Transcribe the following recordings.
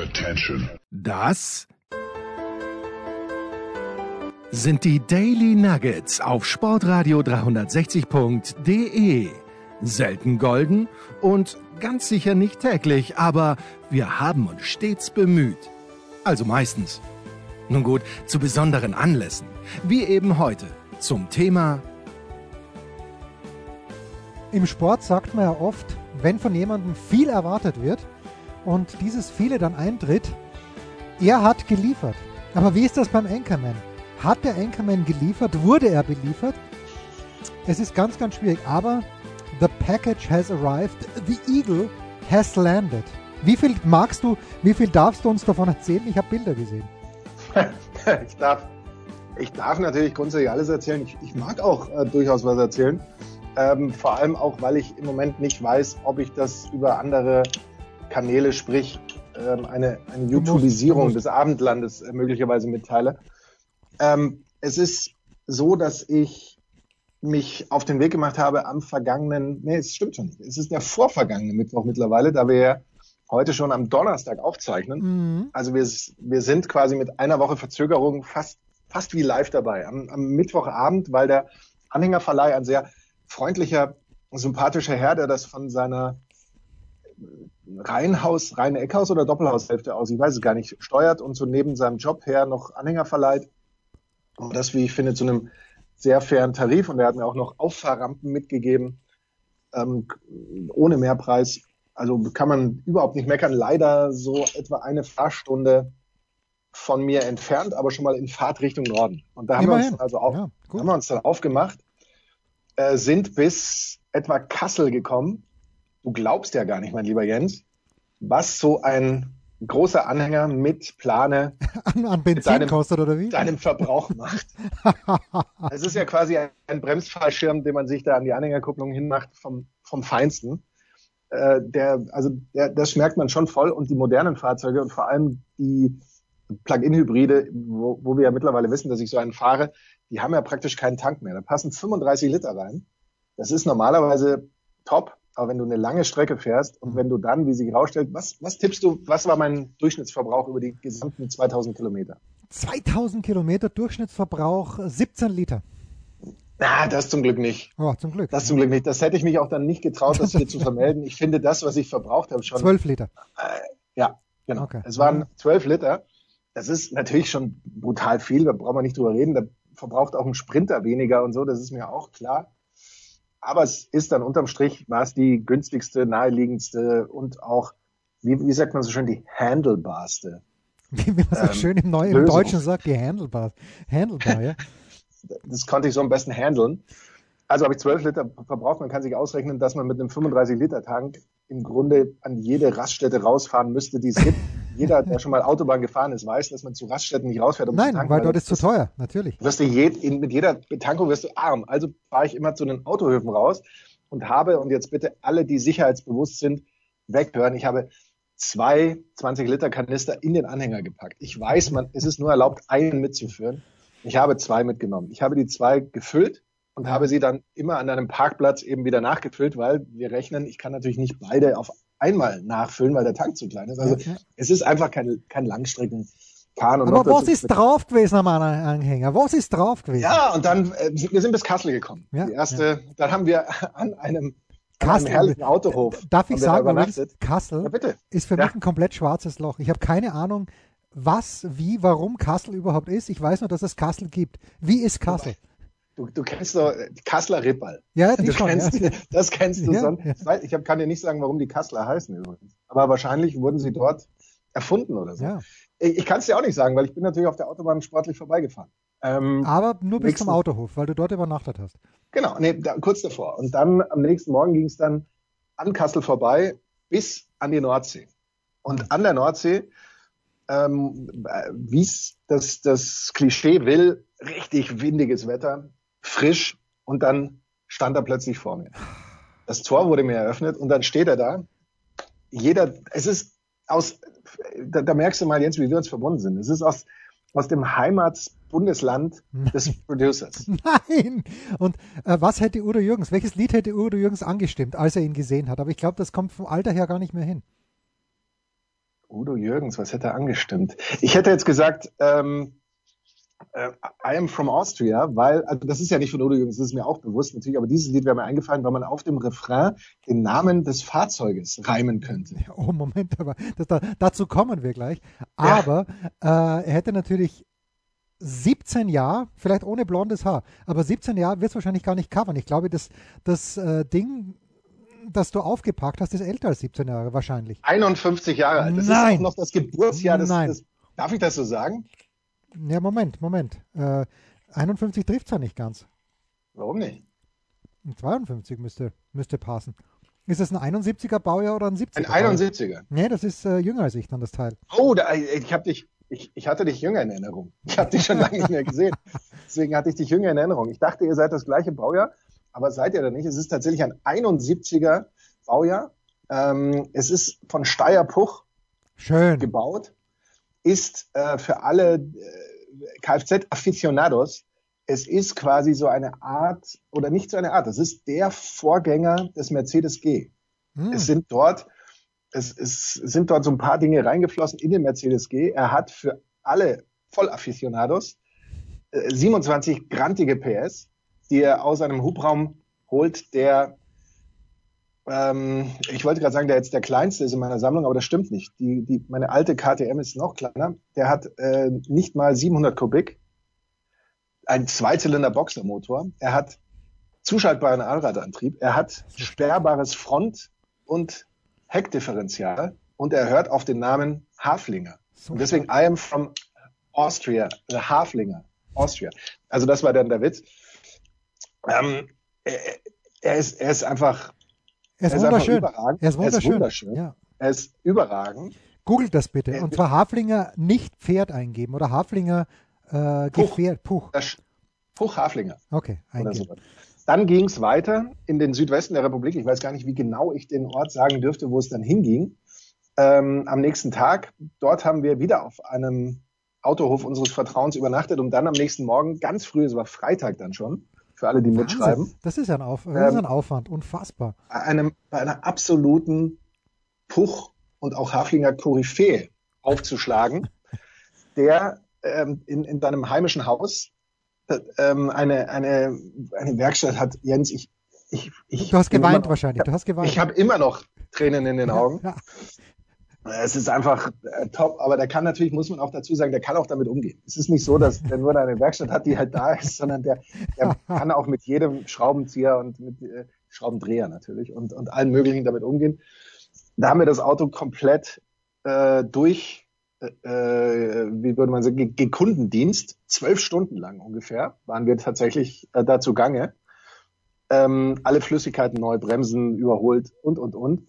Attention. Das sind die Daily Nuggets auf Sportradio 360.de. Selten golden und ganz sicher nicht täglich, aber wir haben uns stets bemüht. Also meistens. Nun gut, zu besonderen Anlässen, wie eben heute zum Thema Im Sport sagt man ja oft, wenn von jemandem viel erwartet wird und dieses viele dann eintritt, er hat geliefert. Aber wie ist das beim Anchorman? Hat der Anchorman geliefert? Wurde er beliefert? Es ist ganz, ganz schwierig. Aber the package has arrived. The Eagle has landed. Wie viel magst du, wie viel darfst du uns davon erzählen? Ich habe Bilder gesehen. ich, darf, ich darf natürlich grundsätzlich alles erzählen. Ich, ich mag auch äh, durchaus was erzählen. Ähm, vor allem auch, weil ich im Moment nicht weiß, ob ich das über andere Kanäle, sprich ähm, eine, eine YouTubisierung des Abendlandes äh, möglicherweise mitteile. Ähm, es ist so, dass ich mich auf den Weg gemacht habe am vergangenen, nee, es stimmt schon nicht, es ist der vorvergangene Mittwoch mittlerweile, da wir ja heute schon am Donnerstag aufzeichnen. Mhm. Also wir, wir sind quasi mit einer Woche Verzögerung fast, fast wie live dabei. Am, am Mittwochabend, weil der Anhängerverleih ein sehr freundlicher, sympathischer Herr, der das von seiner Reihenhaus, reine Eckhaus oder Doppelhaushälfte aus, ich weiß es gar nicht, steuert und so neben seinem Job her noch Anhänger verleiht. Und das, wie ich finde, zu einem sehr fairen Tarif. Und er hat mir auch noch Auffahrrampen mitgegeben, ähm, ohne Mehrpreis. Also kann man überhaupt nicht meckern. Leider so etwa eine Fahrstunde von mir entfernt, aber schon mal in Fahrtrichtung Norden. Und da haben wir uns also auch, Ja, haben wir uns dann aufgemacht, äh, sind bis etwa Kassel gekommen. Du glaubst ja gar nicht, mein lieber Jens, was so ein großer Anhänger mit Plane An, an Benzin deinem- kostet oder wie? deinem Verbrauch macht. Es ist ja quasi ein Bremsfallschirm, den man sich da an die Anhängerkupplung hinmacht vom, vom Feinsten. Äh, der, also der, das merkt man schon voll und die modernen Fahrzeuge und vor allem die Plug-in-Hybride, wo, wo wir ja mittlerweile wissen, dass ich so einen fahre, die haben ja praktisch keinen Tank mehr. Da passen 35 Liter rein. Das ist normalerweise top, aber wenn du eine lange Strecke fährst und wenn du dann, wie sich herausstellt, was, was tippst du, was war mein Durchschnittsverbrauch über die gesamten 2000 Kilometer? 2000 Kilometer Durchschnittsverbrauch, 17 Liter. Na, das zum Glück nicht. Oh, zum Glück. Das zum Glück nicht. Das hätte ich mich auch dann nicht getraut, das hier zu vermelden. Ich finde das, was ich verbraucht habe, schon. 12 Liter. Ja, genau. Okay. Es waren zwölf Liter. Das ist natürlich schon brutal viel. Da brauchen wir nicht drüber reden. Da verbraucht auch ein Sprinter weniger und so. Das ist mir auch klar. Aber es ist dann unterm Strich, war es die günstigste, naheliegendste und auch, wie, wie sagt man so schön, die handelbarste. Wie, man so Ähm, schön im, Neu im Lösung. Deutschen sagt, die Handelbar. Handelbar, ja. das konnte ich so am besten handeln. Also habe ich 12 Liter verbraucht. Man kann sich ausrechnen, dass man mit einem 35-Liter-Tank im Grunde an jede Raststätte rausfahren müsste, die es gibt. Jeder, der schon mal Autobahn gefahren ist, weiß, dass man zu Raststätten nicht rausfährt, um zu Nein, tanken. weil dort ist zu teuer, natürlich. wirst du je, mit jeder Betankung wirst du arm. Also fahre ich immer zu den Autohöfen raus und habe, und jetzt bitte alle, die sicherheitsbewusst sind, weghören. Ich habe zwei 20 Liter Kanister in den Anhänger gepackt. Ich weiß, man, es ist nur erlaubt, einen mitzuführen. Ich habe zwei mitgenommen. Ich habe die zwei gefüllt und habe sie dann immer an einem Parkplatz eben wieder nachgefüllt, weil wir rechnen, ich kann natürlich nicht beide auf einmal nachfüllen, weil der Tank zu klein ist. Also Ja, ja. es ist einfach kein, kein Langstreckenfahren. Und Aber was ist drauf gewesen am An- Anhänger? Was ist drauf gewesen? ja, und dann, äh, wir sind bis Kassel gekommen. Ja, die erste, dann haben wir an einem, an Kassel. einem herrlichen Autohof. Darf ich sagen, übrigens. Kassel Ja, bitte. ist für Ja. mich ein komplett schwarzes Loch. Ich habe keine Ahnung, was, wie, warum Kassel überhaupt ist. Ich weiß nur, dass es Kassel gibt. Wie ist Kassel? Du, du kennst doch äh, die Kasseler Rippal. Ja, die du schon, kennst, ja. Das kennst du Ja, sonst. ja. Ich, kann dir nicht sagen, warum die Kasseler heißen übrigens. Aber wahrscheinlich wurden sie dort erfunden oder so. Ja. Ich, ich kann es dir auch nicht sagen, weil ich bin natürlich auf der Autobahn sportlich vorbeigefahren. Ähm, Aber nur bis Nächsten- zum Autohof, weil du dort übernachtet hast. Genau, nee, da, kurz davor. Und dann am nächsten Morgen ging es dann an Kassel vorbei bis an die Nordsee. Und an der Nordsee, ähm, wie es das, das Klischee will, richtig windiges Wetter, frisch und dann stand er plötzlich vor mir. Das Tor wurde mir eröffnet und dann steht er da. Jeder, es ist aus, da, da merkst du mal, Jens, wie wir uns verbunden sind. Es ist aus, aus dem Heimatsbundesland des Producers. Nein! Und äh, was hätte Udo Jürgens, welches Lied hätte Udo Jürgens angestimmt, als er ihn gesehen hat? Aber ich glaube, das kommt vom Alter her gar nicht mehr hin. Udo Jürgens, was hätte er angestimmt? Ich hätte jetzt gesagt, ähm, äh, I am from Austria, weil, also das ist ja nicht von Udo Jürgens, das ist mir auch bewusst natürlich, aber dieses Lied wäre mir eingefallen, weil man auf dem Refrain den Namen des Fahrzeuges reimen könnte. Oh, Moment, aber das, da, dazu kommen wir gleich. Aber ja. äh, er hätte natürlich 17 Jahre, vielleicht ohne blondes Haar, aber 17 Jahre wird es wahrscheinlich gar nicht covern. Ich glaube, das, das äh, Ding, das du aufgepackt hast, ist älter als 17 Jahre wahrscheinlich. 51 Jahre alt. Das Nein. ist auch noch das Geburtsjahr des, Nein. des Darf ich das so sagen? Ja, Moment, Moment. Äh, 51 trifft es ja nicht ganz. Warum nicht? 52 müsste, müsste passen. Ist das ein 71er Baujahr oder ein 70er? Ein 71er. Nee, das ist äh, jünger als ich dann das Teil. Oh, da, ich habe dich, ich, ich hatte dich jünger in Erinnerung. Ich habe dich schon lange nicht mehr gesehen. Deswegen hatte ich dich jünger in Erinnerung. Ich dachte, ihr seid das gleiche Baujahr, aber seid ihr da nicht. Es ist tatsächlich ein 71er Baujahr. Ähm, es ist von Steyr-Puch Schön. gebaut. Ist äh, für alle äh, Kfz-Aficionados, es ist quasi so eine Art, oder nicht so eine Art, es ist der Vorgänger des Mercedes G. Hm. Es sind dort, es, es sind dort so ein paar Dinge reingeflossen in den Mercedes G. Er hat für alle Vollaficionados äh, 27 grantige PS, die er aus einem Hubraum holt, der ähm, ich wollte gerade sagen, der jetzt der kleinste ist in meiner Sammlung, aber das stimmt nicht. Die, die, meine alte KTM ist noch kleiner. Der hat äh, nicht mal 700 Kubik, ein Zweizylinder-Boxermotor. Er hat zuschaltbaren Allradantrieb. Er hat sperrbares Front- und Heckdifferential und er hört auf den Namen Haflinger. Und deswegen I am from Austria, the Haflinger, Austria. Also das war dann der Witz. Ähm, er, er, ist, er ist einfach Er ist er ist wunderschön. überragend. Er ist Er ist wunderschön. wunderschön. Ja. Er ist überragend. Googelt das bitte. Und zwar Haflinger nicht Pferd eingeben oder Haflinger äh, Puch. Gefährt. Puch. Puch Haflinger Okay, eingeben. so. Dann ging es weiter in den Südwesten der Republik. Ich weiß gar nicht, wie genau ich den Ort sagen dürfte, wo es dann hinging. Ähm, am nächsten Tag, dort haben wir wieder auf einem Autohof unseres Vertrauens übernachtet und dann am nächsten Morgen, ganz früh, es war Freitag dann schon, für alle, die mitschreiben, Wahnsinn. Das ist ja ein, Auf ist Ähm, ein Aufwand. Unfassbar. bei, einem, bei einer absoluten Puch- und auch Haflinger Koryphäe aufzuschlagen, der ähm, in, in seinem heimischen Haus äh, ähm, eine, eine, eine Werkstatt hat. Jens, ich, ich, ich Du hast geweint noch, wahrscheinlich. Du hast geweint. Ich habe immer noch Tränen in den Augen. Ja, Es ist einfach äh, top, aber der kann natürlich, muss man auch dazu sagen, der kann auch damit umgehen. Es ist nicht so, dass der nur eine Werkstatt hat, die halt da ist, sondern der, der kann auch mit jedem Schraubenzieher und mit äh, Schraubendreher natürlich und, und allen möglichen damit umgehen. Da haben wir das Auto komplett äh, durch, äh, äh, wie würde man sagen, ge- ge Kundendienst, zwölf Stunden lang ungefähr, waren wir tatsächlich äh, da zugange. Ähm, alle Flüssigkeiten neu, Bremsen überholt und, und, und.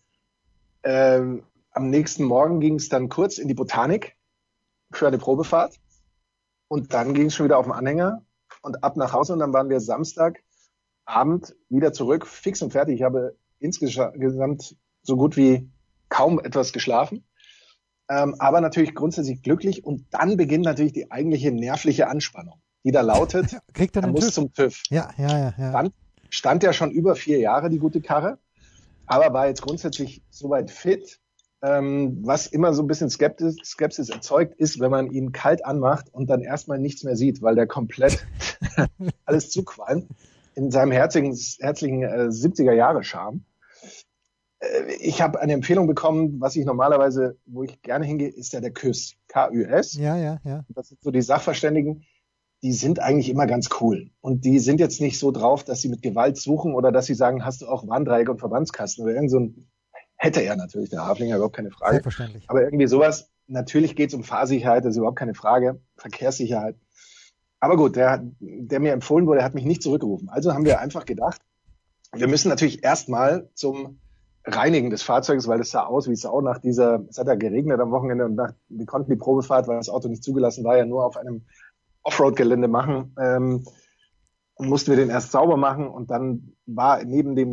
Ähm, am nächsten Morgen ging es dann kurz in die Botanik für eine Probefahrt. Und dann ging es schon wieder auf den Anhänger und ab nach Hause. Und dann waren wir Samstagabend wieder zurück, fix und fertig. Ich habe insgesamt so gut wie kaum etwas geschlafen. Ähm, aber natürlich grundsätzlich glücklich. Und dann beginnt natürlich die eigentliche nervliche Anspannung, die da lautet, Kriegt er er muss TÜV? zum TÜV Ja, ja, ja. ja. stand, stand ja schon über vier Jahre, die gute Karre, aber war jetzt grundsätzlich soweit fit. Ähm, was immer so ein bisschen Skeptis, Skepsis erzeugt, ist, wenn man ihn kalt anmacht und dann erstmal nichts mehr sieht, weil der komplett alles zuqualmt in seinem herzigen, herzlichen äh, 70er Jahre Charme. Äh, ich habe eine Empfehlung bekommen, was ich normalerweise, wo ich gerne hingehe, ist ja der KÜS, K-Ü-S. Ja, ja, ja. Das sind so die Sachverständigen, die sind eigentlich immer ganz cool. Und die sind jetzt nicht so drauf, dass sie mit Gewalt suchen oder dass sie sagen, hast du auch Warndreieck und Verbandskasten oder irgend so ein, hätte er natürlich, der Haflinger, überhaupt keine Frage. Selbstverständlich. Aber irgendwie sowas, natürlich geht es um Fahrsicherheit, das ist überhaupt keine Frage, Verkehrssicherheit. Aber gut, der, der mir empfohlen wurde, hat mich nicht zurückgerufen. Also haben wir einfach gedacht, wir müssen natürlich erstmal zum Reinigen des Fahrzeugs, weil es sah aus wie Sau nach dieser, es hat ja geregnet am Wochenende und nach, wir konnten die Probefahrt, weil das Auto nicht zugelassen war, ja nur auf einem Offroad-Gelände machen. Ähm, und mussten wir den erst sauber machen und dann war neben dem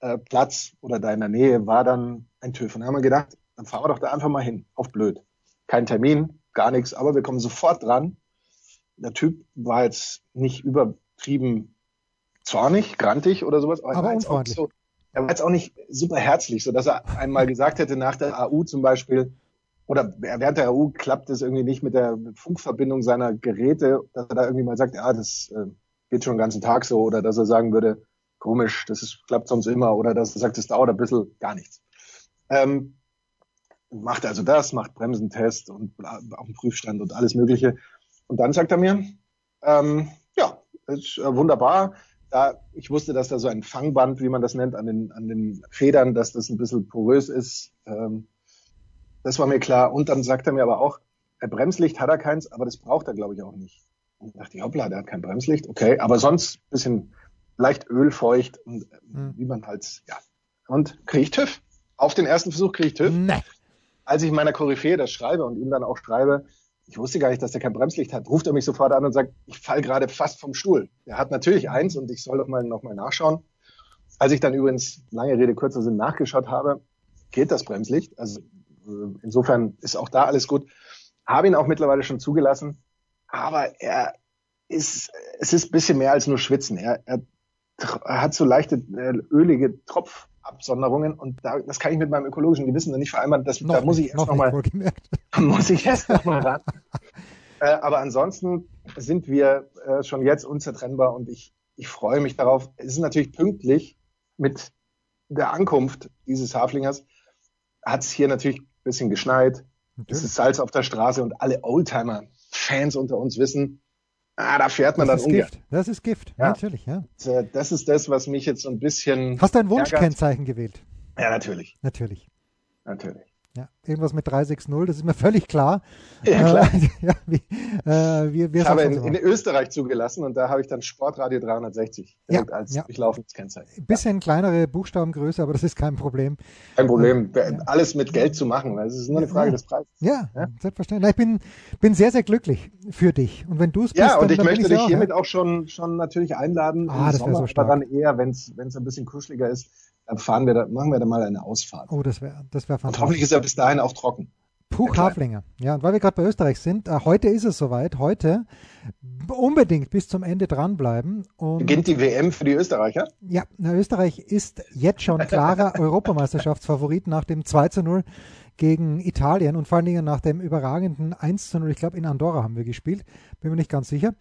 Saubermachplatz oder da in der Nähe war dann ein TÜV. Und dann haben wir gedacht, dann fahren wir doch da einfach mal hin, auf blöd. Kein Termin, gar nichts, aber wir kommen sofort dran. Der Typ war jetzt nicht übertrieben zornig, grantig oder sowas, aber, er, Aber war jetzt auch unfreundlich. so, er war jetzt auch nicht super herzlich, so dass er einmal gesagt hätte nach der AU zum Beispiel, oder während der EU klappt es irgendwie nicht mit der Funkverbindung seiner Geräte, dass er da irgendwie mal sagt, ja, das äh, geht schon den ganzen Tag so, oder dass er sagen würde, komisch, das ist, klappt sonst immer, oder dass er sagt, es dauert ein bisschen, gar nichts. Ähm, macht also das, macht Bremsentest und auf dem Prüfstand und alles Mögliche. Und dann sagt er mir, ähm, ja, ist äh, wunderbar. Da, ich wusste, dass da so ein Fangband, wie man das nennt, an den, an den Federn, dass das ein bisschen porös ist. Ähm, das war mir klar. Und dann sagt er mir aber auch, ein Bremslicht hat er keins, aber das braucht er, glaube ich, auch nicht. Und dachte ich, hoppla, der hat kein Bremslicht. Okay, aber sonst bisschen leicht ölfeucht und mhm. wie man halt, ja. Und kriege ich TÜV. Auf den ersten Versuch kriege ich TÜV. Nee. Als ich meiner Koryphäe das schreibe und ihm dann auch schreibe, ich wusste gar nicht, dass der kein Bremslicht hat, ruft er mich sofort an und sagt, ich fall gerade fast vom Stuhl. Er hat natürlich eins und ich soll doch mal noch mal nachschauen. Als ich dann übrigens, lange Rede, kurzer Sinn, nachgeschaut habe, geht das Bremslicht. Also äh, insofern ist auch da alles gut. Habe ihn auch mittlerweile schon zugelassen, aber er ist, es ist ein bisschen mehr als nur Schwitzen. Er, er hat so leichte äh, ölige Tropfabsonderungen und da, das kann ich mit meinem ökologischen Gewissen nicht vereinbaren. Das, noch da muss ich erst nochmal, noch muss ich erst nochmal ran. äh, aber ansonsten sind wir äh, schon jetzt unzertrennbar und ich, ich freue mich darauf. Es ist natürlich pünktlich mit der Ankunft dieses Haflingers hat es hier natürlich bisschen geschneit, es ist Salz auf der Straße und alle Oldtimer-Fans unter uns wissen, ah, da fährt man das dann ist Gift. Das ist Gift, ja. natürlich, ja. Das ist das, was mich jetzt so ein bisschen. Hast du ein Wunschkennzeichen gewählt? Ja, natürlich. Natürlich. Natürlich. Ja, irgendwas mit 360, das ist mir völlig klar. Ja, klar. Äh, ja, wie, äh, wir, wir ich habe in, in, Österreich zugelassen und da habe ich dann Sportradio 360 ja, als ja. durchlaufendes Kennzeichen. Ein bisschen kleinere Buchstabengröße, aber das ist kein Problem. Kein Problem, ja. alles mit Geld zu machen, weil es ist nur eine Frage des Preises. Ja, selbstverständlich. Na, ich bin, bin sehr, sehr glücklich für dich. Und wenn du es bist, Ja, und dann, ich dann möchte dich auch, hiermit auch schon, schon natürlich einladen. Ah, das Sommer, so stark. aber dann eher, wenn es ein bisschen kuscheliger ist, dann fahren wir da, machen wir da mal eine Ausfahrt. Oh, das wäre das wär fantastisch. Und hoffentlich ist er bis dahin auch trocken. Puh, Haflinger. Ja, und weil wir gerade bei Österreich sind, äh, heute ist es soweit. Heute unbedingt bis zum Ende dranbleiben. Und Beginnt die WM für die Österreicher? Ja, na, Österreich ist jetzt schon klarer Europameisterschaftsfavorit nach dem 2 zu 0 gegen Italien und vor allen Dingen nach dem überragenden 1 zu 0. Ich glaube, in Andorra haben wir gespielt. Bin mir nicht ganz sicher.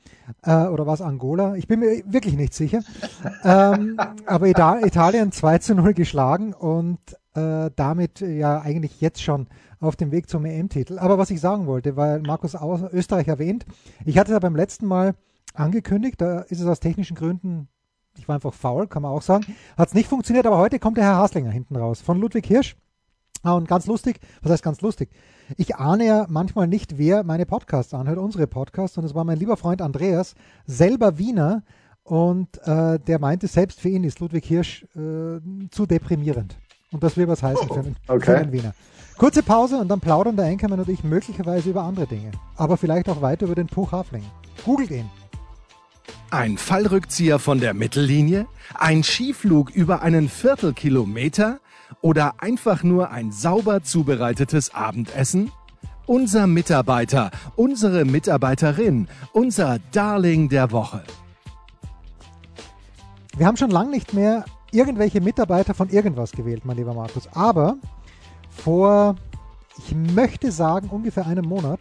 Äh, oder war es Angola? Ich bin mir wirklich nicht sicher. ähm, aber Italien 2 zu 0 geschlagen und äh, damit ja eigentlich jetzt schon auf dem Weg zum EM-Titel. Aber was ich sagen wollte, weil Markus Österreich erwähnt, ich hatte es ja beim letzten Mal angekündigt, da ist es aus technischen Gründen, ich war einfach faul, kann man auch sagen, hat es nicht funktioniert, aber heute kommt der Herr Haslinger hinten raus von Ludwig Hirsch. Ah, und ganz lustig, was heißt ganz lustig? Ich ahne ja manchmal nicht, wer meine Podcasts anhört, unsere Podcasts. Und es war mein lieber Freund Andreas, selber Wiener. Und äh, der meinte, selbst für ihn ist Ludwig Hirsch äh, zu deprimierend. Und das will was heißen für, einen, okay. für einen Wiener. Kurze Pause und dann plaudern der Enkermann und ich möglicherweise über andere Dinge. Aber vielleicht auch weiter über den Puch Hafling. Googelt ihn. Ein Fallrückzieher von der Mittellinie? Ein Skiflug über einen Viertelkilometer? Oder einfach nur ein sauber zubereitetes Abendessen? Unser Mitarbeiter, unsere Mitarbeiterin, unser Darling der Woche. Wir haben schon lange nicht mehr irgendwelche Mitarbeiter von irgendwas gewählt, mein lieber Markus. Aber vor, ich möchte sagen, ungefähr einem Monat,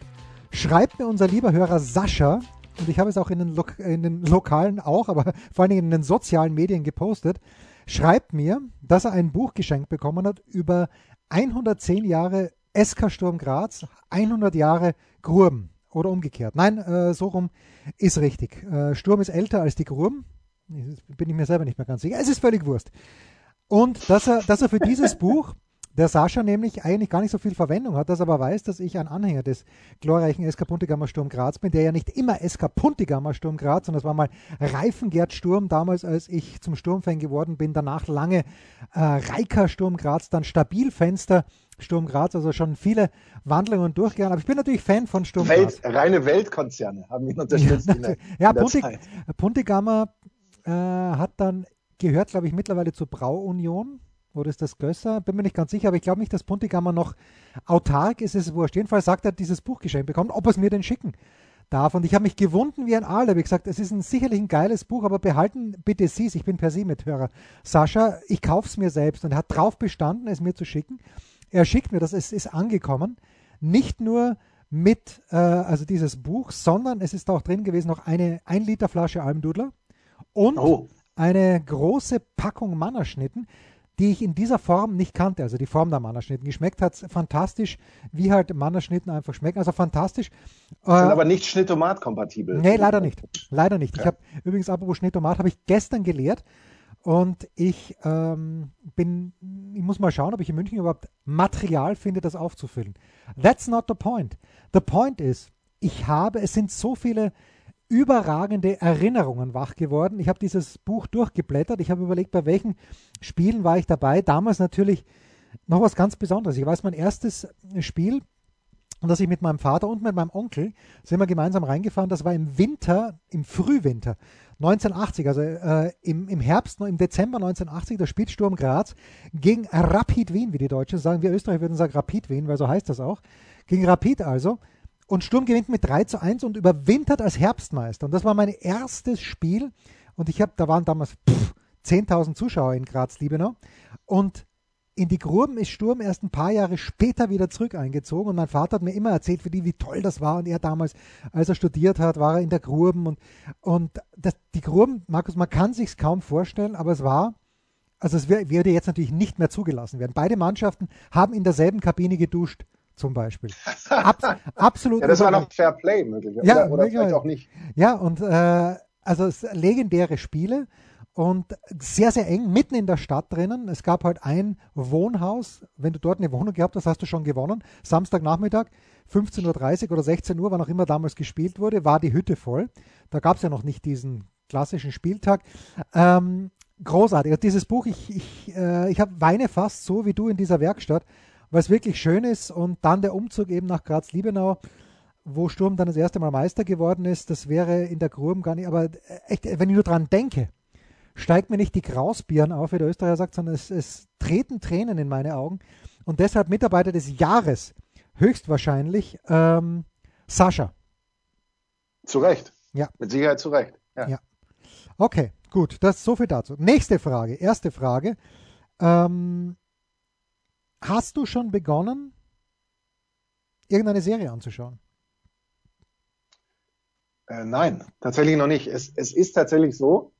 schreibt mir unser lieber Hörer Sascha, und ich habe es auch in den, Lo in den lokalen auch, aber vor allen Dingen in den sozialen Medien gepostet, schreibt mir, dass er ein Buch geschenkt bekommen hat über 110 Jahre SK Sturm Graz, 100 Jahre Grurben oder umgekehrt. Nein, äh, so rum ist richtig. Äh, Sturm ist älter als die Grurben. Bin ich mir selber nicht mehr ganz sicher. Es ist völlig Wurst. Und dass er, dass er für dieses Buch der Sascha nämlich eigentlich gar nicht so viel Verwendung hat, das aber weiß, dass ich ein Anhänger des glorreichen SK Puntigammer Sturm Graz bin, der ja nicht immer SK Puntigammer Sturm Graz, sondern es war mal Reifengerd Sturm damals, als ich zum Sturmfan geworden bin, danach lange äh, Reika Sturm Graz, dann Stabilfenster Sturm Graz, also schon viele Wandlungen durchgegangen. Aber ich bin natürlich Fan von Sturm Welt, Graz. Reine Weltkonzerne haben ihn unterstützt. Ja, in der, ja Puntig, Puntigammer äh, hat dann gehört, glaube ich, mittlerweile zur Brauunion oder ist das Gösser? Bin mir nicht ganz sicher, aber ich glaube nicht, dass Puntigammer noch autark ist. Es wurscht. Jedenfalls sagt er, dieses Buch geschenkt bekommen, ob er es mir denn schicken darf. Und ich habe mich gewunden wie ein Aal. Habe gesagt, es ist ein, sicherlich ein geiles Buch, aber behalten bitte Sie es. Ich bin per se mithörer. Sascha, ich kaufe es mir selbst und er hat drauf bestanden, es mir zu schicken. Er schickt mir das, es ist angekommen. nicht nur mit, äh, also dieses Buch, sondern es ist auch drin gewesen noch eine 1 Liter Flasche Almdudler und oh. eine große Packung Mannerschnitten, die ich in dieser Form nicht kannte, also die Form der Mannerschnitten. Geschmeckt hat es fantastisch, wie halt Mannerschnitten einfach schmecken, also fantastisch. Sind äh, aber nicht Schnittomat-kompatibel. Nee, leider nicht. Leider nicht. Ja. Ich habe übrigens, apropos Schnittomat, habe ich gestern gelehrt und ich ähm, bin, ich muss mal schauen, ob ich in München überhaupt Material finde, das aufzufüllen. That's not the point. The point is, ich habe, es sind so viele überragende Erinnerungen wach geworden. Ich habe dieses Buch durchgeblättert. Ich habe überlegt, bei welchen Spielen war ich dabei. Damals natürlich noch was ganz Besonderes. Ich weiß, mein erstes Spiel, das ich mit meinem Vater und mit meinem Onkel sind wir gemeinsam reingefahren. Das war im Winter, im Frühwinter 1980, also äh, im, im Herbst, im Dezember 1980, der spielt Sturm Graz gegen Rapid Wien, wie die Deutschen sagen. Wir Österreicher würden sagen Rapid Wien, weil so heißt das auch. Gegen Rapid also. Und Sturm gewinnt mit 3 zu 1 und überwintert als Herbstmeister. Und das war mein erstes Spiel. Und ich habe, da waren damals 10.000 Zuschauer in Graz-Liebenau. Und in die Gruben ist Sturm erst ein paar Jahre später wieder zurück eingezogen und mein Vater hat mir immer erzählt, für die, wie toll das war und er damals, als er studiert hat, war er in der Gruben und, und das, die Gruben, Markus, man kann sich's kaum vorstellen, aber es war, also es würde jetzt natürlich nicht mehr zugelassen werden. Beide Mannschaften haben in derselben Kabine geduscht zum Beispiel. Abs absolut. ja, das war noch Fair Play möglich. Ja, oder, oder vielleicht auch nicht. Ja, und äh, also legendäre Spiele und sehr, sehr eng, mitten in der Stadt drinnen. Es gab halt ein Wohnhaus. Wenn du dort eine Wohnung gehabt hast, hast du schon gewonnen. Samstagnachmittag, 15.30 Uhr oder 16 Uhr, wann auch immer damals gespielt wurde, war die Hütte voll. Da gab es ja noch nicht diesen klassischen Spieltag. Ähm, großartig. Dieses Buch, ich, ich, äh, ich hab, weine fast so wie du in dieser Werkstatt es wirklich schön ist. Und dann der Umzug eben nach Graz-Liebenau, wo Sturm dann das erste Mal Meister geworden ist, das wäre in der Gruben gar nicht, aber äh, echt, wenn ich nur dran denke, steigt mir nicht die Grausbirnen auf, wie der Österreicher sagt, sondern es, es treten Tränen in meine Augen. Und deshalb Mitarbeiter des Jahres, höchstwahrscheinlich ähm, Sascha. Zu Recht. Ja. Mit Sicherheit zu Recht. Ja. ja. Okay, gut, das ist so viel dazu. Nächste Frage, erste Frage. Ähm, Hast du schon begonnen, irgendeine Serie anzuschauen? Äh, nein, tatsächlich noch nicht. Es, es ist tatsächlich so,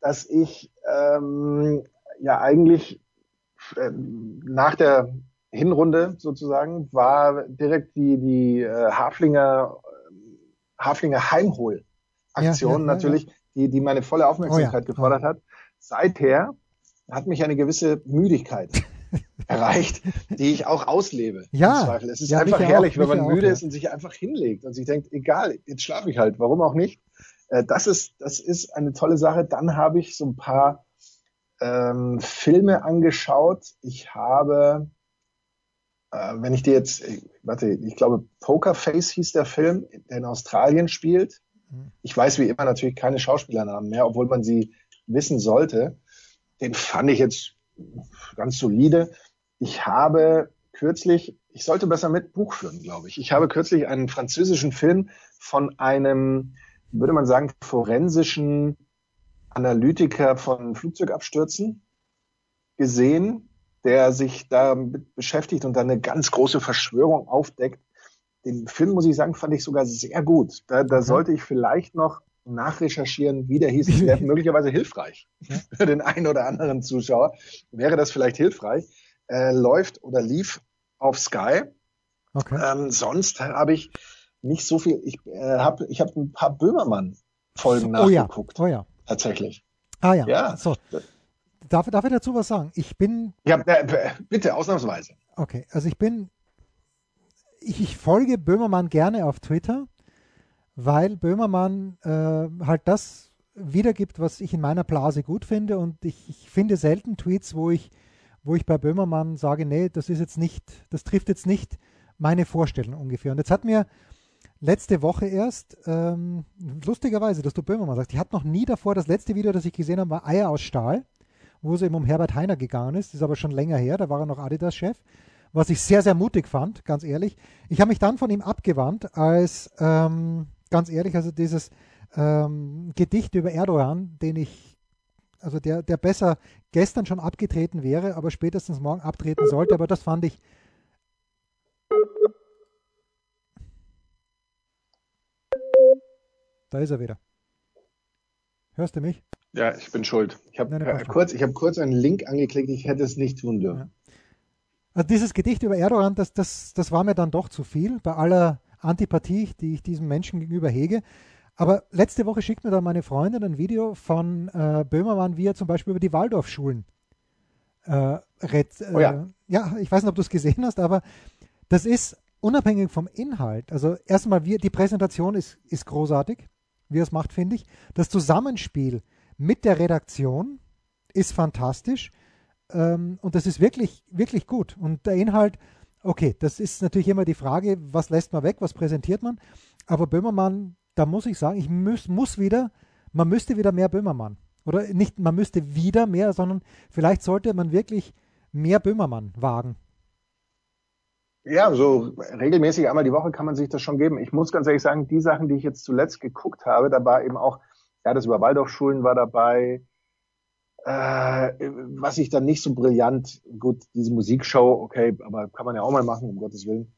dass ich ähm, ja eigentlich äh, nach der Hinrunde sozusagen war direkt die, die äh, Haflinger, Haflinger Heimhol-Aktion ja, ja, natürlich, ja, die, die meine volle Aufmerksamkeit oh gefordert hat. Seither hat mich eine gewisse Müdigkeit erreicht, die ich auch auslebe. Ja. Es ist ja, einfach herrlich, auch, wenn man müde auch, ist und sich einfach hinlegt und sich denkt, egal, jetzt schlafe ich halt, warum auch nicht. Äh, das ist, das ist eine tolle Sache. Dann habe ich so ein paar ähm, Filme angeschaut. Ich habe, äh, wenn ich dir jetzt, äh, warte, ich glaube, Pokerface hieß der Film, der in Australien spielt. Mhm. Ich weiß wie immer natürlich keine Schauspielernamen mehr, obwohl man sie wissen sollte. Den fand ich jetzt ganz solide. Ich habe kürzlich, ich sollte besser mit Buch führen, glaube ich. Ich habe kürzlich einen französischen Film von einem, würde man sagen, forensischen Analytiker von Flugzeugabstürzen gesehen, der sich damit beschäftigt und dann eine ganz große Verschwörung aufdeckt. Den Film, muss ich sagen, fand ich sogar sehr gut. Da, da sollte ich vielleicht noch nachrecherchieren, wie der hieß. Das wäre möglicherweise hilfreich für den einen oder anderen Zuschauer. Wäre das vielleicht hilfreich. Äh, läuft oder lief auf Sky. Okay. Ähm, sonst habe ich nicht so viel. Ich äh, habe ich hab ein paar Böhmermann-Folgen oh, nachgeguckt. Ja. Oh ja. Tatsächlich. Ah ja. ja. So. Darf, darf ich dazu was sagen? Ich bin. Ja, äh, bitte, ausnahmsweise. Okay, also ich bin. Ich, ich folge Böhmermann gerne auf Twitter weil Böhmermann äh, halt das wiedergibt, was ich in meiner Blase gut finde. Und ich, ich, finde selten Tweets, wo ich, wo ich bei Böhmermann sage, nee, das ist jetzt nicht, das trifft jetzt nicht meine Vorstellung ungefähr. Und jetzt hat mir letzte Woche erst, ähm, lustigerweise, dass du Böhmermann sagst, ich hatte noch nie davor, das letzte Video, das ich gesehen habe, war Eier aus Stahl, wo es eben um Herbert Heiner gegangen ist. Das ist aber schon länger her, da war er noch Adidas-Chef was ich sehr, sehr mutig fand, ganz ehrlich. Ich habe mich dann von ihm abgewandt, als ähm, ganz ehrlich, also dieses ähm, Gedicht über Erdogan, den ich, also der, der besser gestern schon abgetreten wäre, aber spätestens morgen abtreten sollte. Aber das fand ich. Da ist er wieder. Hörst du mich? Ja, ich bin schuld. Ich habe äh, kurz, hab kurz einen Link angeklickt, ich hätte es nicht tun dürfen. Also dieses Gedicht über Erdogan, das, das, das war mir dann doch zu viel, bei aller Antipathie, die ich diesem Menschen gegenüber hege. Aber letzte Woche schickt mir dann meine Freundin ein Video von äh, Böhmermann, wie er zum Beispiel über die Waldorfschulen äh, redet. Äh, oh ja. ja, ich weiß nicht, ob du es gesehen hast, aber das ist unabhängig vom Inhalt. Also erstmal, wie, die Präsentation ist, ist großartig, wie er es macht, finde ich. Das Zusammenspiel mit der Redaktion ist fantastisch ähm, und das ist wirklich, wirklich gut. Und der Inhalt, okay, das ist natürlich immer die Frage, was lässt man weg, was präsentiert man. Aber Böhmermann, da muss ich sagen, ich muss, muss wieder, man müsste wieder mehr Böhmermann. Oder nicht, man müsste wieder mehr, sondern vielleicht sollte man wirklich mehr Böhmermann wagen. Ja, so regelmäßig einmal die Woche kann man sich das schon geben. Ich muss ganz ehrlich sagen, die Sachen, die ich jetzt zuletzt geguckt habe, da war eben auch ja, das über Waldorfschulen war dabei. Äh, was ich dann nicht so brillant, gut, diese Musikshow, okay, aber kann man ja auch mal machen, um Gottes Willen.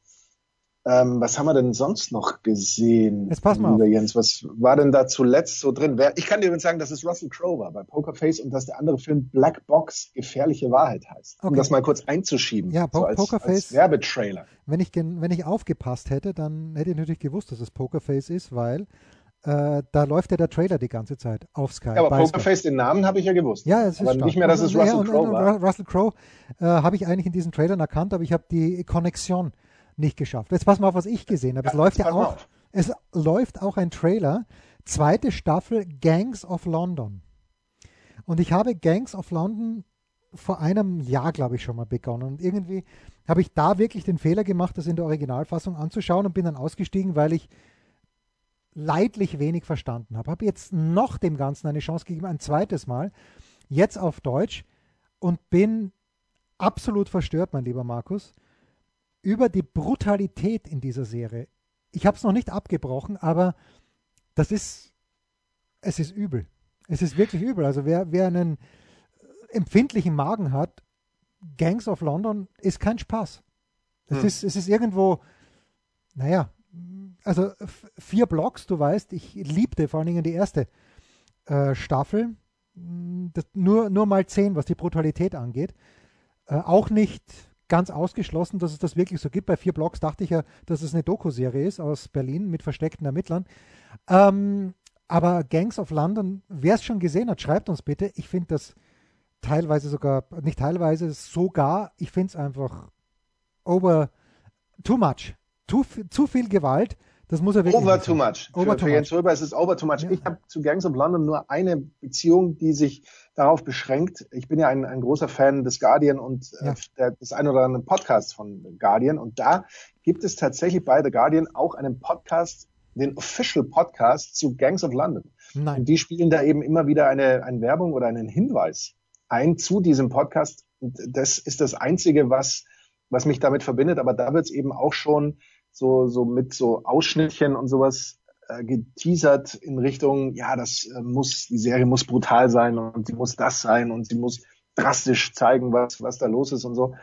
Ähm, was haben wir denn sonst noch gesehen? Jetzt pass mal auf. Jens, was war denn da zuletzt so drin? Ich kann dir übrigens sagen, dass es Russell Crowe war bei Pokerface und dass der andere Film Black Box gefährliche Wahrheit heißt. Okay. Um das mal kurz einzuschieben. Ja, po so als, Pokerface. Als Werbetrailer. Wenn ich, wenn ich aufgepasst hätte, dann hätte ich natürlich gewusst, dass es Pokerface ist, weil äh, da läuft ja der Trailer die ganze Zeit auf Sky. Ja, aber Pokerface, den Namen habe ich ja gewusst. Ja, es ist aber stark. nicht mehr, dass es Russell Crowe war. Russell Crowe äh, habe ich eigentlich in diesen Trailern erkannt, aber ich habe die Connection nicht geschafft. Jetzt pass mal auf, was ich gesehen habe. Ja, es läuft ja auch, es läuft auch ein Trailer, zweite Staffel Gangs of London. Und ich habe Gangs of London vor einem Jahr, glaube ich, schon mal begonnen. Und irgendwie habe ich da wirklich den Fehler gemacht, das in der Originalfassung anzuschauen und bin dann ausgestiegen, weil ich leidlich wenig verstanden habe. Habe jetzt noch dem Ganzen eine Chance gegeben, ein zweites Mal, jetzt auf Deutsch und bin absolut verstört, mein lieber Markus, über die Brutalität in dieser Serie. Ich habe es noch nicht abgebrochen, aber das ist, es ist übel. Es ist wirklich übel. Also wer, wer einen empfindlichen Magen hat, Gangs of London ist kein Spaß. Es, hm. ist, es ist irgendwo, naja, also vier Blocks, du weißt, ich liebte vor allen Dingen die erste äh, Staffel. Das, nur, nur mal zehn, was die Brutalität angeht. Äh, auch nicht ganz ausgeschlossen, dass es das wirklich so gibt. Bei vier Blocks dachte ich ja, dass es eine Doku-Serie ist aus Berlin mit versteckten Ermittlern. Ähm, aber Gangs of London, wer es schon gesehen hat, schreibt uns bitte. Ich finde das teilweise sogar, nicht teilweise, sogar, ich finde es einfach over, too much. Zu, zu viel Gewalt das muss er wirklich Over too much. Over für, too für Jens Röber ist es over too much. Ja. Ich habe zu Gangs of London nur eine Beziehung, die sich darauf beschränkt. Ich bin ja ein, ein großer Fan des Guardian und äh, ja. äh, der, des ein oder anderen Podcasts von Guardian. Und da gibt es tatsächlich bei The Guardian auch einen Podcast, den Official Podcast zu Gangs of London. Nein. Und die spielen da eben immer wieder eine, eine Werbung oder einen Hinweis ein zu diesem Podcast. Und das ist das Einzige, was, was mich damit verbindet. Aber da wird es eben auch schon so, so mit so Ausschnittchen und sowas äh, geteasert in Richtung, ja, das äh, muss, die Serie muss brutal sein und sie muss das sein und sie muss drastisch zeigen, was, was da los ist und so.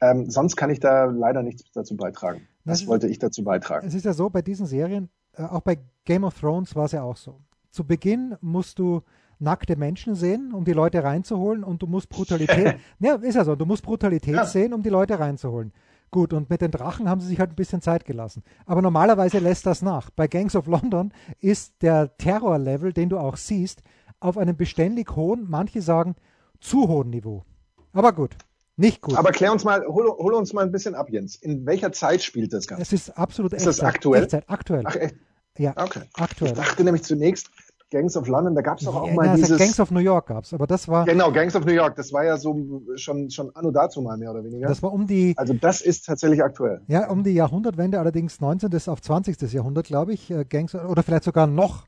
Ähm, sonst kann ich da leider nichts dazu beitragen. Das, das wollte ich dazu beitragen. Es ist ja so, bei diesen Serien, äh, auch bei Game of Thrones war es ja auch so. Zu Beginn musst du nackte Menschen sehen, um die Leute reinzuholen und du musst Brutalität, ja, ist ja so, du musst Brutalität ja. sehen, um die Leute reinzuholen. Gut, und mit den Drachen haben sie sich halt ein bisschen Zeit gelassen. Aber normalerweise lässt das nach. Bei Gangs of London ist der Terrorlevel, den du auch siehst, auf einem beständig hohen, manche sagen zu hohen Niveau. Aber gut, nicht gut. Aber klär uns mal, hol, hol, uns mal ein bisschen ab, Jens. In welcher Zeit spielt das Ganze? Es ist absolut Ist Echtzeit. das aktuell? Echtzeit, aktuell. Ach, echt? Ja, okay. aktuell. Ich dachte nämlich zunächst, Gangs of London, da gab es doch auch ja, mal also dieses... Gangs of New York gab es, aber das war... Genau, Gangs of New York, das war ja so schon, schon anno dazu mal mehr oder weniger. Das war um die... Also das ist tatsächlich aktuell. Ja, um die Jahrhundertwende, allerdings 19. auf 20. Jahrhundert, glaube ich, äh, Gangs, oder vielleicht sogar noch,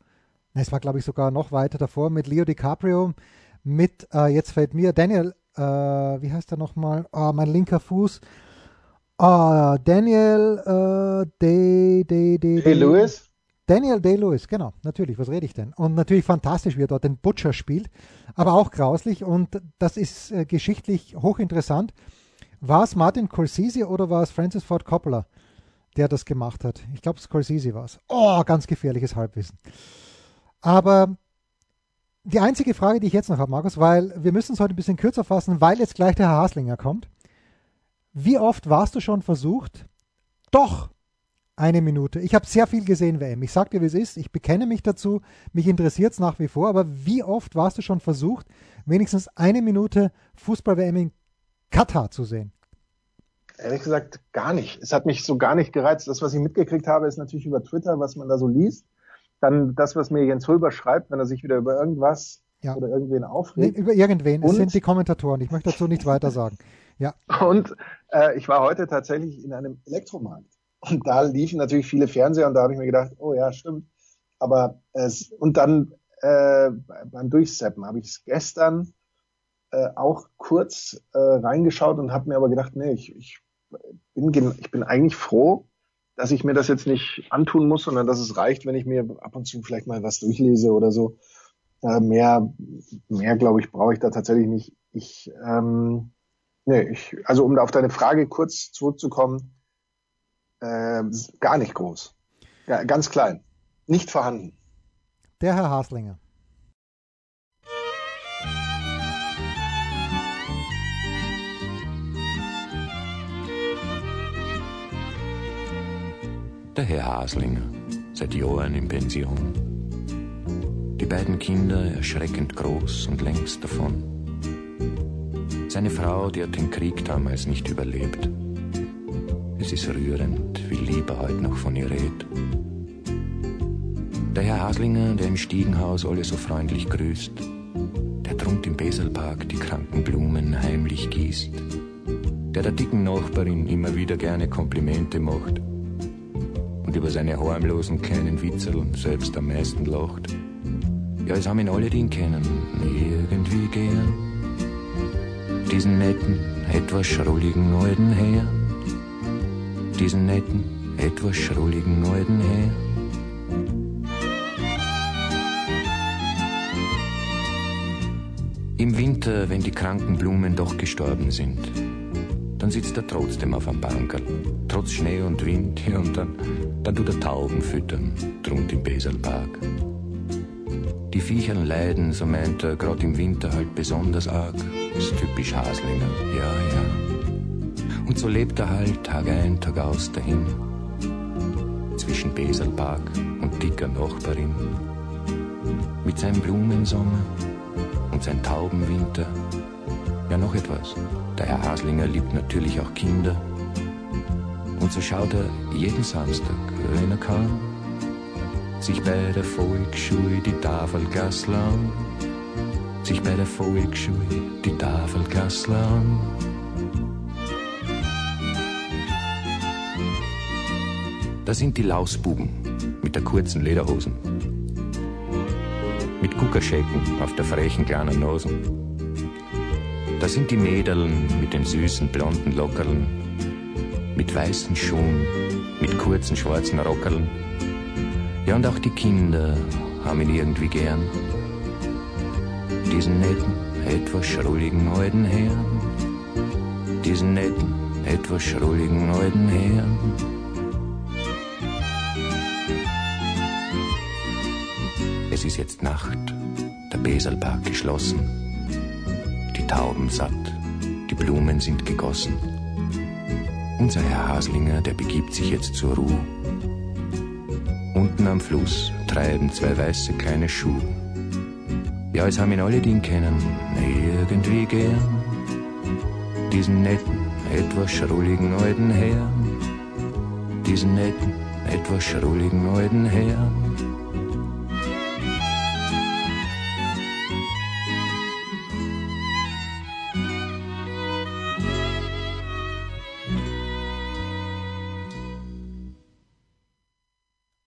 es war glaube ich sogar noch weiter davor, mit Leo DiCaprio, mit, äh, jetzt fällt mir, Daniel, äh, wie heißt er nochmal? Oh, mein linker Fuß. Oh, Daniel äh, Day, Day, Day, Day Lewis? Daniel Day-Lewis, genau, natürlich, was rede ich denn? Und natürlich fantastisch, wie er dort den Butcher spielt, aber auch grauslich und das ist äh, geschichtlich hochinteressant. War es Martin Scorsese oder war es Francis Ford Coppola, der das gemacht hat? Ich glaube, Scorsese war es. Oh, ganz gefährliches Halbwissen. Aber die einzige Frage, die ich jetzt noch habe, Markus, weil wir müssen es heute ein bisschen kürzer fassen, weil jetzt gleich der Herr Haslinger kommt. Wie oft warst du schon versucht, doch eine Minute. Ich habe sehr viel gesehen, WM. Ich sag dir, wie es ist. Ich bekenne mich dazu. Mich interessiert es nach wie vor. Aber wie oft warst du schon versucht, wenigstens eine Minute Fußball-WM in Katar zu sehen? Ehrlich gesagt, gar nicht. Es hat mich so gar nicht gereizt. Das, was ich mitgekriegt habe, ist natürlich über Twitter, was man da so liest. Dann das, was mir Jens Hulber schreibt, wenn er sich wieder über irgendwas ja. oder irgendwen aufregt. Nee, über irgendwen. Und, es sind die Kommentatoren. Ich möchte dazu nichts weiter sagen. Ja. Und äh, ich war heute tatsächlich in einem Elektromarkt. Und da liefen natürlich viele Fernseher und da habe ich mir gedacht, oh ja, stimmt. Aber es, und dann äh, beim Durchseppen habe ich es gestern äh, auch kurz äh, reingeschaut und habe mir aber gedacht, nee, ich, ich, bin, ich bin eigentlich froh, dass ich mir das jetzt nicht antun muss, sondern dass es reicht, wenn ich mir ab und zu vielleicht mal was durchlese oder so. Äh, mehr, mehr glaube ich, brauche ich da tatsächlich nicht. Ich, ähm, nee, ich, also um da auf deine Frage kurz zurückzukommen, äh, gar nicht groß. Ja, ganz klein. Nicht vorhanden. Der Herr Haslinger. Der Herr Haslinger, seit Jahren in Pension. Die beiden Kinder erschreckend groß und längst davon. Seine Frau, die hat den Krieg damals nicht überlebt. Es ist rührend, wie lieb er heute noch von ihr redet. Der Herr Haslinger, der im Stiegenhaus alle so freundlich grüßt, der drunkt im Beselpark die kranken Blumen heimlich gießt, der der dicken Nachbarin immer wieder gerne Komplimente macht und über seine harmlosen kleinen Witzeln selbst am meisten lacht. Ja, es haben ihn alle, die ihn kennen, irgendwie gern. Diesen netten, etwas schrulligen alten Herrn. Diesen netten, etwas schrulligen alten Herrn. Im Winter, wenn die kranken Blumen doch gestorben sind, dann sitzt er trotzdem auf einem Bankerl, trotz Schnee und Wind, ja, und dann, dann tut er Tauben füttern, drunt im Beselpark. Die Viechern leiden, so meint er, grad im Winter halt besonders arg. Ist typisch Haslinger, ja, ja. Und so lebt er halt Tag ein, Tag aus dahin. Zwischen Beselpark und dicker Nachbarin. Mit seinem Blumensommer und seinem Taubenwinter. Ja, noch etwas. Der Herr Haslinger liebt natürlich auch Kinder. Und so schaut er jeden Samstag, wenn er kann, sich bei der Volksschule die Tafelgassler an. Sich bei der Volksschule die Tafelgassler an. Da sind die Lausbuben mit der kurzen Lederhosen. Mit Kuckerschäcken auf der frechen kleinen Nosen da sind die Mädeln mit den süßen blonden Lockerln, mit weißen Schuhen, mit kurzen schwarzen Rockerln. Ja, und auch die Kinder haben ihn irgendwie gern. Diesen netten, etwas schrulligen alten Herrn. Diesen netten, etwas schrulligen alten Herrn. Es ist jetzt Nacht, der Beselpark geschlossen. Tauben satt, die Blumen sind gegossen. Unser Herr Haslinger, der begibt sich jetzt zur Ruhe. Unten am Fluss treiben zwei weiße kleine Schuhe. Ja, es haben ihn alle, die ihn kennen, irgendwie gern. Diesen netten, etwas schrulligen alten Herrn. Diesen netten, etwas schrulligen alten Herrn.